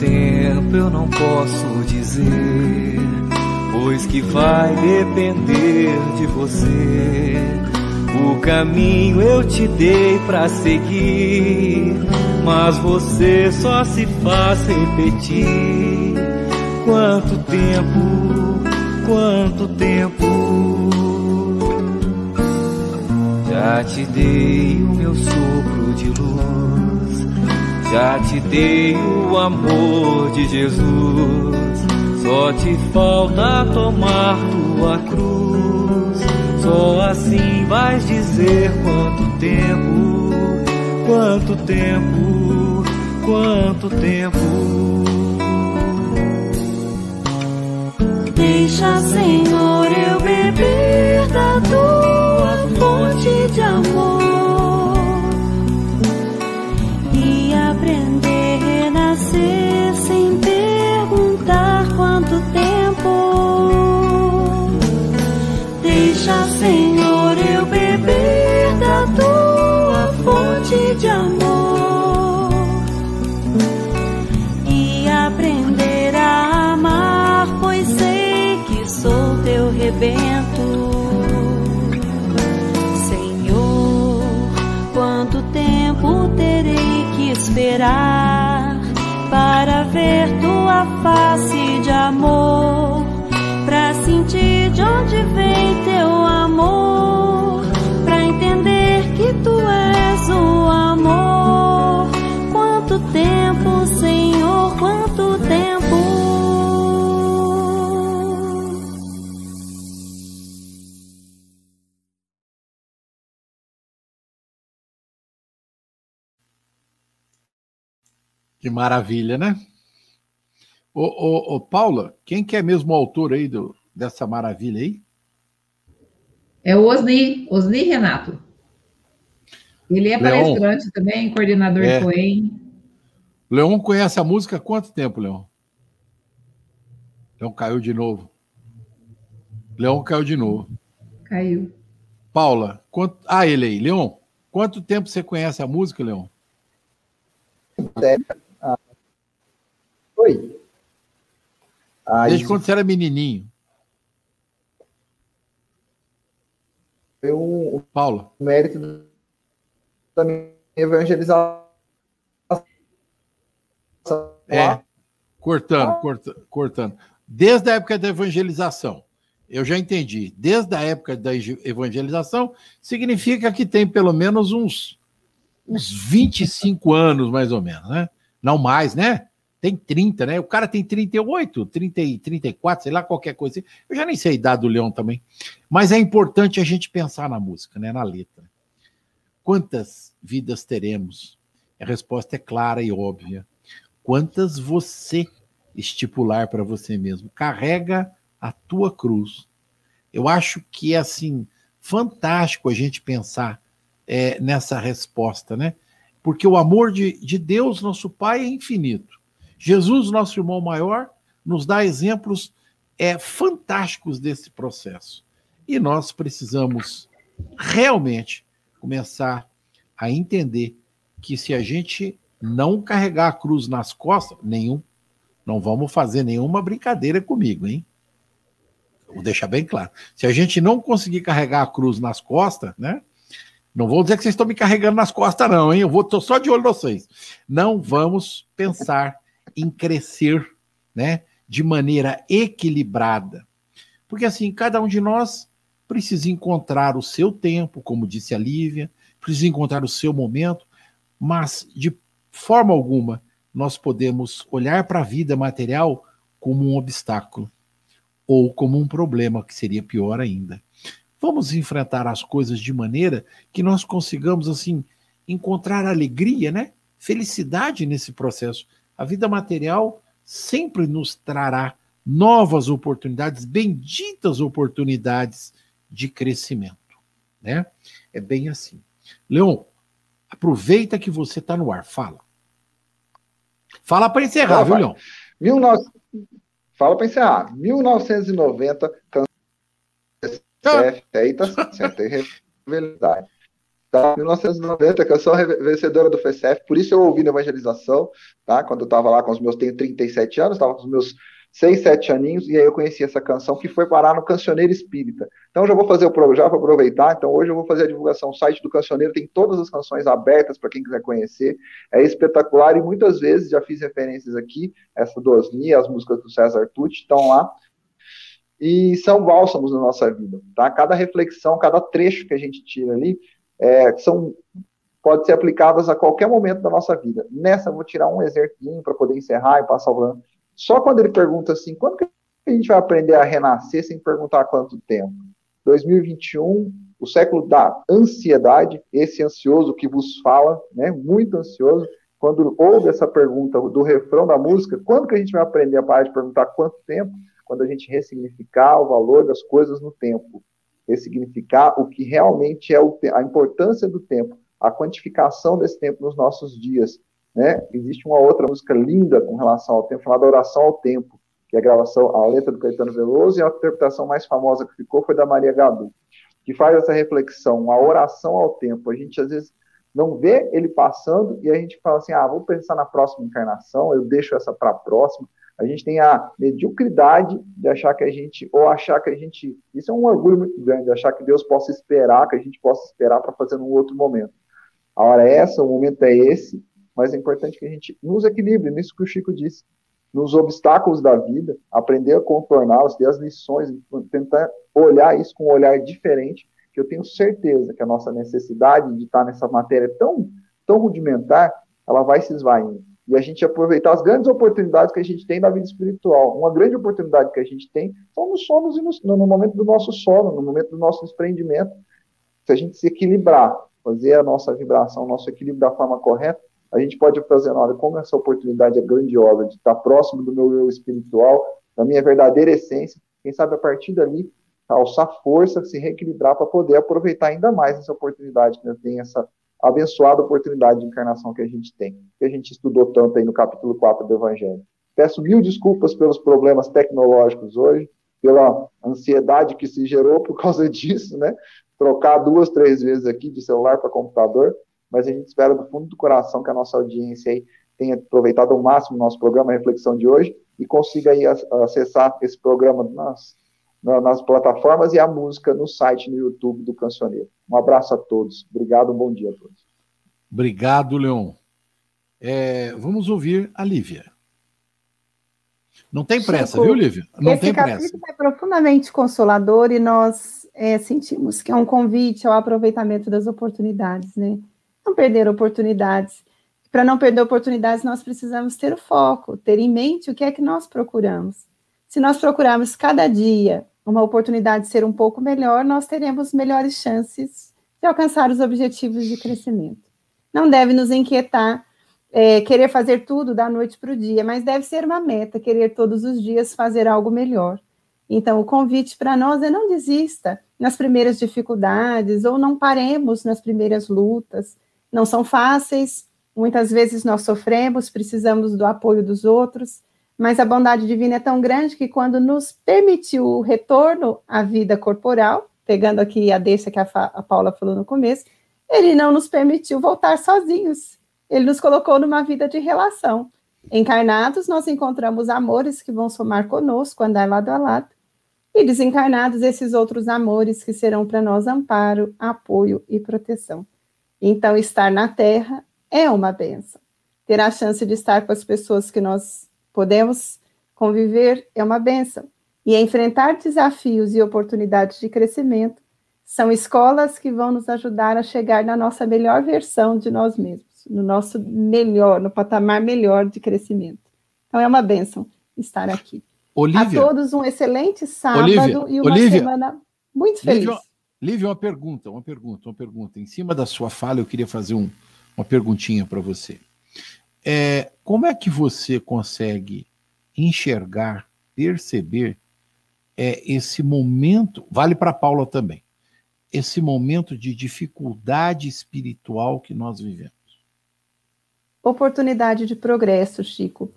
Tempo eu não posso dizer, pois que vai depender de você. O caminho eu te dei pra seguir, mas você só se faz repetir. Quanto tempo, quanto tempo. Já te dei o meu sopro de luz, já te dei o amor de Jesus. Só te falta tomar tua cruz. Só assim vais dizer quanto tempo, quanto tempo, quanto tempo. Deixa, Senhor, eu beber da tua fonte de amor de amor e aprender a amar, pois sei que sou teu rebento. Senhor, quanto tempo terei que esperar para ver tua face de amor, para sentir de onde vem Que maravilha, né? Ô, ô, ô, Paula, quem que é mesmo o autor aí do, dessa maravilha aí? É o Osni, Osni Renato. Ele é Leon. palestrante também, coordenador É. do Coen. Leon conhece a música há quanto tempo, Leon? Leon caiu de novo. Leon caiu de novo. Caiu. Paula, quanto... ah, ele aí. Leon, quanto tempo você conhece a música, Leon? Oi. Aí Desde quando você era menininho. foi um, Paula, o mérito da minha evangelização. é. Cortando, corta- cortando. Desde a época da evangelização. Eu já entendi. Desde a época da evangelização, significa que tem pelo menos uns, uns 25 anos, mais ou menos, né? Não mais, né? Tem 30, né? O cara tem 38, 30, e 34, sei lá, qualquer coisa assim. Eu já nem sei a idade do Leão também. Mas é importante a gente pensar na música, né? Na letra. Quantas vidas teremos? A resposta é clara e óbvia. Quantas você estipular para você mesmo? Carrega a tua cruz. Eu acho que é assim fantástico a gente pensar é, nessa resposta, né? Porque o amor de, de Deus, nosso Pai, é infinito. Jesus, nosso irmão maior, nos dá exemplos é, fantásticos desse processo. E nós precisamos realmente começar a entender que se a gente não carregar a cruz nas costas, nenhum, não vamos fazer nenhuma brincadeira comigo, hein? Vou deixar bem claro. Se a gente não conseguir carregar a cruz nas costas, né? Não vou dizer que vocês estão me carregando nas costas, não, hein? Eu vou, tô só de olho em vocês. Não vamos pensar em crescer, né? De maneira equilibrada. Porque assim, cada um de nós precisa encontrar o seu tempo, como disse a Lívia, precisa encontrar o seu momento, mas de forma alguma nós podemos olhar para a vida material como um obstáculo ou como um problema, que seria pior ainda. Vamos enfrentar as coisas de maneira que nós consigamos assim encontrar alegria, né? Felicidade nesse processo. A vida material sempre nos trará novas oportunidades, benditas oportunidades de crescimento, né? É bem assim. Leon, aproveita que você está no ar, fala. Fala para encerrar, viu, Leon? 19... Fala para encerrar. 1990, CF, aí tá certo, tem. Tá, 1990, canção vencedora do FECEF, por isso eu ouvi na evangelização, tá? Quando eu estava lá com os meus, tenho 37 anos, estava com os meus 6, 7 aninhos, e aí eu conheci essa canção que foi parar no Cancioneiro Espírita. Então já vou fazer o já vou aproveitar, então hoje eu vou fazer a divulgação, o site do Cancioneiro tem todas as canções abertas para quem quiser conhecer, é espetacular e muitas vezes já fiz referências aqui, essa do Osni, as músicas do César Tucci estão lá, e são bálsamos na nossa vida, tá? Cada reflexão, cada trecho que a gente tira ali, é, são pode ser aplicadas a qualquer momento da nossa vida. Nessa, vou tirar um exemplinho para poder encerrar e passar o ano. Só quando ele pergunta assim, quando que a gente vai aprender a renascer sem perguntar quanto tempo? 2021, o século da ansiedade, esse ansioso que vos fala, né, muito ansioso, quando ouve essa pergunta do refrão da música, quando que a gente vai aprender a parar de perguntar quanto tempo? quando a gente ressignificar o valor das coisas no tempo, ressignificar o que realmente é o, a importância do tempo, a quantificação desse tempo nos nossos dias. Né? Existe uma outra música linda com relação ao tempo, chamada Oração ao Tempo, que é a gravação, a letra do Caetano Veloso, e a interpretação mais famosa que ficou foi da Maria Gadu, que faz essa reflexão, a oração ao tempo. A gente, às vezes, não vê ele passando e a gente fala assim, ah, vou pensar na próxima encarnação, eu deixo essa para a próxima, a gente tem a mediocridade de achar que a gente, ou achar que a gente, isso é um orgulho muito grande, achar que Deus possa esperar, que a gente possa esperar para fazer num outro momento. A hora é essa, o momento é esse, mas é importante que a gente nos equilibre, nisso que o Chico disse, nos obstáculos da vida, aprender a contorná-los, ter as lições, tentar olhar isso com um olhar diferente, que eu tenho certeza que a nossa necessidade de estar nessa matéria tão, tão rudimentar, ela vai se esvaindo e a gente aproveitar as grandes oportunidades que a gente tem na vida espiritual. Uma grande oportunidade que a gente tem são nos sonos e no, no momento do nosso sono, no momento do nosso desprendimento. Se a gente se equilibrar, fazer a nossa vibração, o nosso equilíbrio da forma correta, a gente pode fazer, olha, como essa oportunidade é grandiosa de estar próximo do meu eu espiritual, da minha verdadeira essência, quem sabe a partir dali, alçar força, se reequilibrar para poder aproveitar ainda mais essa oportunidade que eu tenho, essa abençoada oportunidade de encarnação que a gente tem, que a gente estudou tanto aí no capítulo 4 do Evangelho. Peço mil desculpas pelos problemas tecnológicos hoje, pela ansiedade que se gerou por causa disso, né? Trocar duas, três vezes aqui de celular para computador, mas a gente espera do fundo do coração que a nossa audiência aí tenha aproveitado ao máximo o nosso programa, a reflexão de hoje, e consiga aí acessar esse programa nas, nas plataformas e a música no site, no YouTube do Cancioneiro. Um abraço a todos. Obrigado, um bom dia a todos. Obrigado, Leon. É, vamos ouvir a Lívia. Não tem pressa, Chico, viu, Lívia? Não esse tem pressa. é profundamente consolador e nós é, sentimos que é um convite ao aproveitamento das oportunidades, né? Não perder oportunidades. Para não perder oportunidades, nós precisamos ter o foco, ter em mente o que é que nós procuramos. Se nós procurarmos cada dia uma oportunidade de ser um pouco melhor, nós teremos melhores chances de alcançar os objetivos de crescimento. Não deve nos inquietar é, querer fazer tudo da noite para o dia, mas deve ser uma meta, querer todos os dias fazer algo melhor. Então, o convite para nós é não desista nas primeiras dificuldades ou não paremos nas primeiras lutas. Não são fáceis, muitas vezes nós sofremos, precisamos do apoio dos outros, mas a bondade divina é tão grande que quando nos permitiu o retorno à vida corporal, pegando aqui a deixa que a, a Paula falou no começo, ele não nos permitiu voltar sozinhos. Ele nos colocou numa vida de relação. Encarnados, nós encontramos amores que vão somar conosco, andar lado a lado. E desencarnados, esses outros amores que serão para nós amparo, apoio e proteção. Então, estar na Terra é uma benção. Ter a chance de estar com as pessoas que nós podemos conviver é uma benção. E enfrentar desafios e oportunidades de crescimento são escolas que vão nos ajudar a chegar na nossa melhor versão de nós mesmos, no nosso melhor, no patamar melhor de crescimento. Então é uma bênção estar aqui. Olívia, a todos um excelente sábado Olívia, e uma Olívia, semana muito feliz. Lívia, Lívia, uma pergunta, uma pergunta, uma pergunta. Em cima da sua fala, eu queria fazer um, uma perguntinha para você. É, como é que você consegue enxergar, perceber é, esse momento, vale para Paula também, esse momento de dificuldade espiritual que nós vivemos? Oportunidade de progresso, Chico.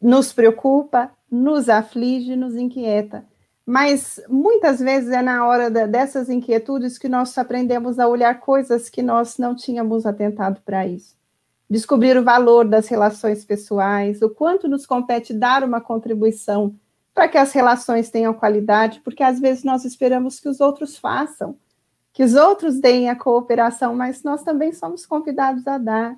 Nos preocupa, nos aflige, nos inquieta. Mas muitas vezes é na hora da, dessas inquietudes que nós aprendemos a olhar coisas que nós não tínhamos atentado para isso. Descobrir o valor das relações pessoais, o quanto nos compete dar uma contribuição para que as relações tenham qualidade, porque às vezes nós esperamos que os outros façam, que os outros deem a cooperação, mas nós também somos convidados a dar.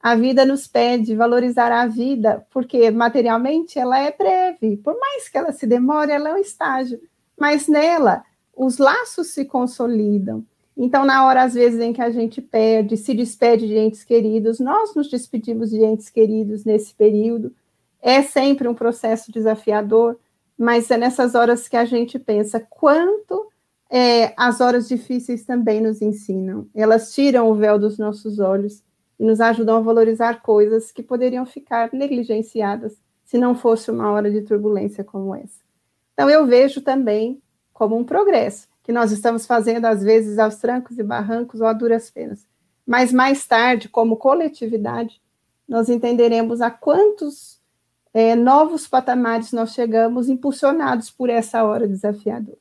A vida nos pede valorizar a vida, porque materialmente ela é breve, por mais que ela se demore, ela é um estágio, mas nela os laços se consolidam. Então, na hora, às vezes, em que a gente perde, se despede de entes queridos, nós nos despedimos de entes queridos nesse período. É sempre um processo desafiador, mas é nessas horas que a gente pensa quanto é, as horas difíceis também nos ensinam. Elas tiram o véu dos nossos olhos e nos ajudam a valorizar coisas que poderiam ficar negligenciadas se não fosse uma hora de turbulência como essa. Então, eu vejo também como um progresso que nós estamos fazendo, às vezes, aos trancos e barrancos ou a duras penas. Mas mais tarde, como coletividade, nós entenderemos a quantos é, novos patamares nós chegamos, impulsionados por essa hora desafiadora.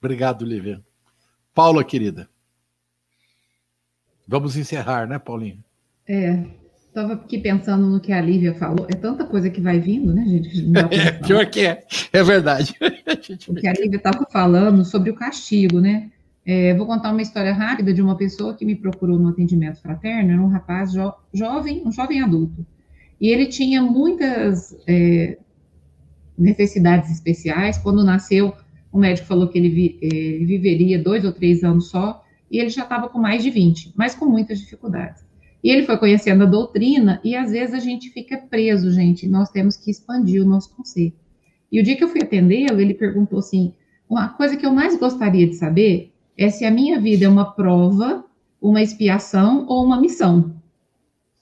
Obrigado, Lívia. Paula, querida. Vamos encerrar, né, Paulinho? É, estava aqui pensando no que a Lívia falou. É tanta coisa que vai vindo, né, gente? É, pior que é, é verdade. O que a Lívia estava falando sobre o castigo, né? É, vou contar uma história rápida de uma pessoa que me procurou no atendimento fraterno, era um rapaz jo jovem, um jovem adulto. E ele tinha muitas é, necessidades especiais. Quando nasceu, o médico falou que ele, vi, ele viveria dois ou três anos só, e ele já estava com mais de 20, mas com muitas dificuldades. E ele foi conhecendo a doutrina, e às vezes a gente fica preso, gente, nós temos que expandir o nosso conceito. E o dia que eu fui atendê-lo, ele perguntou assim: uma coisa que eu mais gostaria de saber é se a minha vida é uma prova, uma expiação ou uma missão.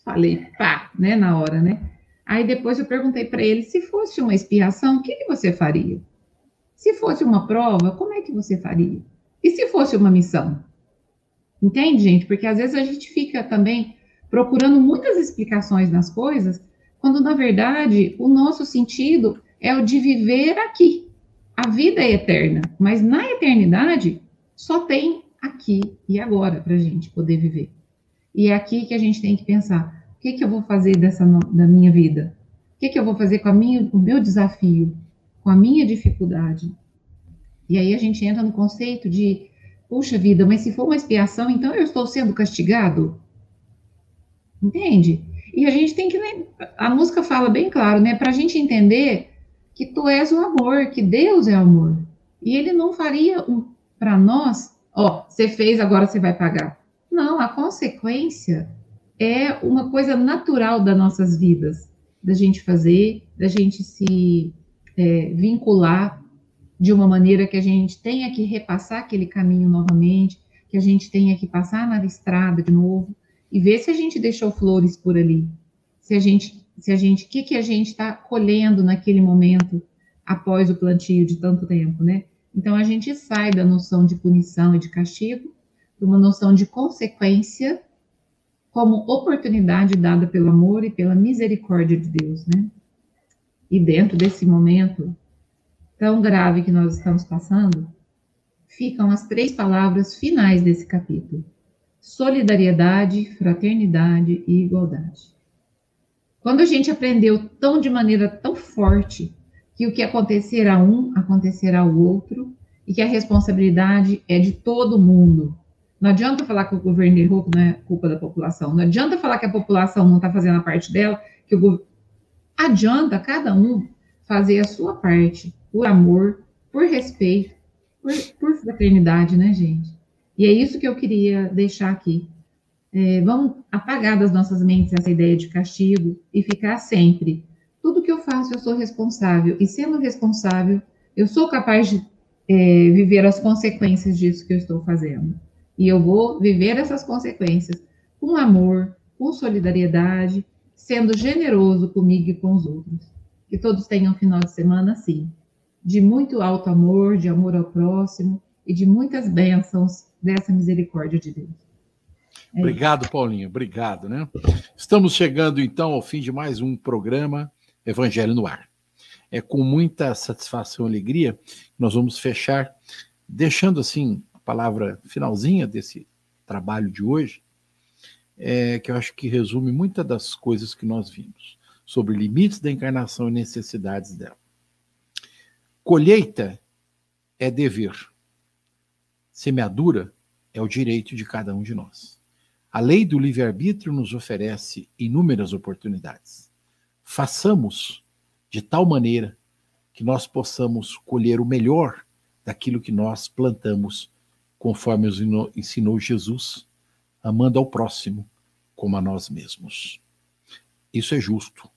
Falei, pá, né, na hora, né? Aí depois eu perguntei para ele: se fosse uma expiação, o que, que você faria? Se fosse uma prova, como é que você faria? E se fosse uma missão? Entende, gente? Porque às vezes a gente fica também procurando muitas explicações nas coisas, quando na verdade o nosso sentido é o de viver aqui. A vida é eterna, mas na eternidade só tem aqui e agora para a gente poder viver. E é aqui que a gente tem que pensar: o que, que eu vou fazer dessa da minha vida? O que, que eu vou fazer com a minha, o meu desafio, com a minha dificuldade? E aí a gente entra no conceito de, puxa vida, mas se for uma expiação, então eu estou sendo castigado? Entende? E a gente tem que. A música fala bem claro, né? Para a gente entender que tu és o amor, que Deus é amor. E ele não faria para nós, ó, você fez, agora você vai pagar. Não, a consequência é uma coisa natural das nossas vidas, da gente fazer, da gente se é, vincular de uma maneira que a gente tenha que repassar aquele caminho novamente, que a gente tenha que passar na estrada de novo e ver se a gente deixou flores por ali. Se a gente, se a gente, o que, que a gente está colhendo naquele momento após o plantio de tanto tempo, né? Então a gente sai da noção de punição e de castigo para uma noção de consequência como oportunidade dada pelo amor e pela misericórdia de Deus, né? E dentro desse momento tão grave que nós estamos passando, ficam as três palavras finais desse capítulo solidariedade, fraternidade e igualdade. Quando a gente aprendeu tão de maneira tão forte que o que acontecer a um acontecerá ao outro e que a responsabilidade é de todo mundo. Não adianta falar que o governo errou, que não é culpa da população. Não adianta falar que a população não está fazendo a parte dela, que o adianta cada um fazer a sua parte. por amor, por respeito, por, por fraternidade, né, gente? E é isso que eu queria deixar aqui. É, apagar das nossas mentes essa ideia de castigo e ficar sempre. Tudo que eu faço, eu sou responsável. E sendo responsável, eu sou capaz de é, viver as consequências disso que eu estou fazendo. E eu vou viver essas consequências com amor, com solidariedade, sendo generoso comigo e com os outros. Que todos tenham um final de semana assim, de muito alto amor, de amor ao próximo e de muitas bênçãos dessa misericórdia de Deus. É obrigado. Paulinho, obrigado, né? Estamos chegando então ao fim de mais um programa Evangelho no Ar. É com muita satisfação e alegria que nós vamos fechar, deixando assim a palavra finalzinha desse trabalho de hoje, é, que eu acho que resume muitas das coisas que nós vimos sobre limites da encarnação e necessidades dela. Colheita é dever, semeadura é o direito de cada um de nós. A lei do livre-arbítrio nos oferece inúmeras oportunidades. Façamos de tal maneira que nós possamos colher o melhor daquilo que nós plantamos, conforme nos ensinou Jesus amando ao próximo como a nós mesmos. Isso é justo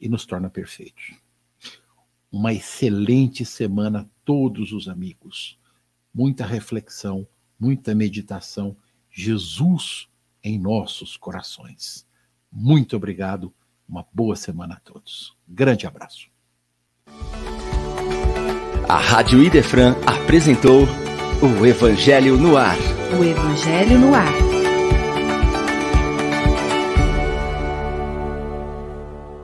e nos torna perfeitos. Uma excelente semana a todos os amigos. Muita reflexão, muita meditação. Jesus em nossos corações. Muito obrigado. Uma boa semana a todos. Grande abraço. A Rádio Idefran apresentou o Evangelho no Ar. O Evangelho no Ar